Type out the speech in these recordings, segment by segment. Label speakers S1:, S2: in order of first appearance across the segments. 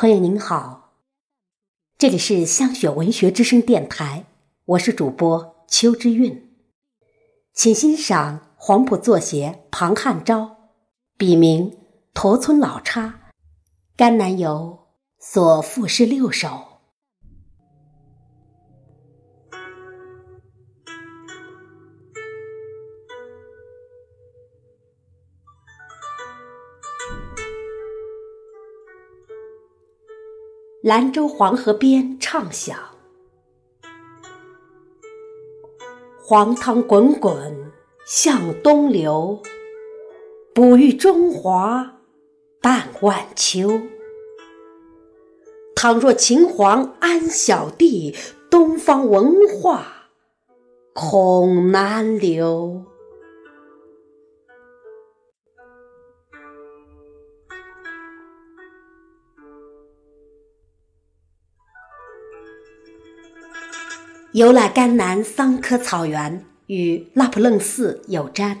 S1: 朋友您好，这里是香雪文学之声电台，我是主播邱之韵，请欣赏黄埔作协庞汉昭笔名驼村老叉甘南游所赋诗六首。兰州黄河边唱响，黄汤滚滚向东流，哺育中华半万秋。倘若秦皇安小弟，东方文化恐难留。游览甘南桑科草原，与拉卜楞寺有沾。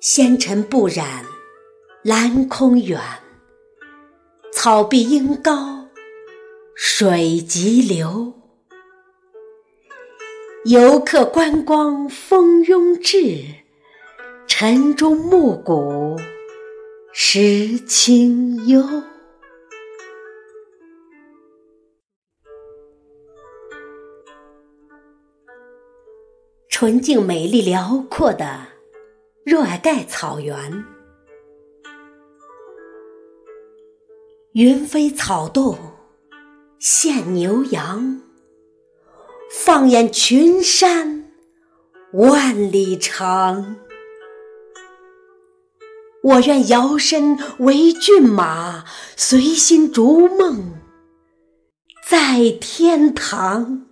S1: 纤尘不染，蓝空远，草碧英高，水急流。游客观光蜂拥至，晨钟暮鼓识清幽。纯净美丽辽阔的若尔盖草原，云飞草动现牛羊，放眼群山万里长。我愿摇身为骏马，随心逐梦在天堂。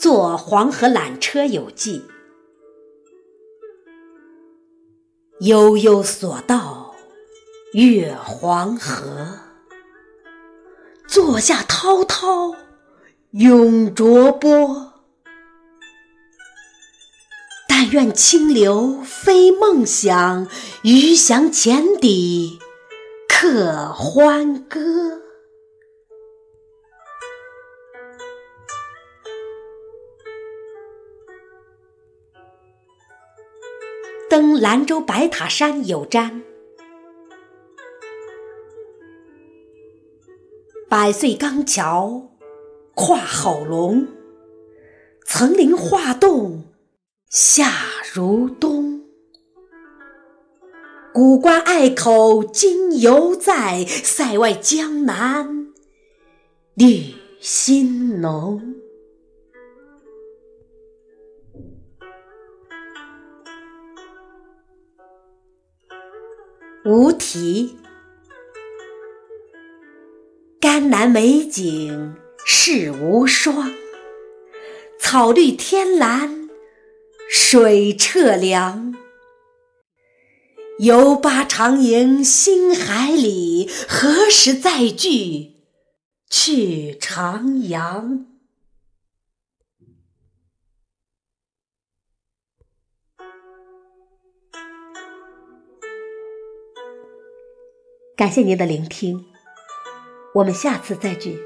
S1: 坐黄河缆车有记，悠悠索道越黄河，坐下滔滔涌浊波。但愿清流非梦想，鱼翔浅底可欢歌。登兰州白塔山有瞻，百岁钢桥跨吼龙，层林画栋夏如冬。古关隘口今犹在，塞外江南绿心浓。无题。甘南美景世无双，草绿天蓝水澈凉。游巴长营星海里，何时再聚去长阳？感谢您的聆听，我们下次再聚。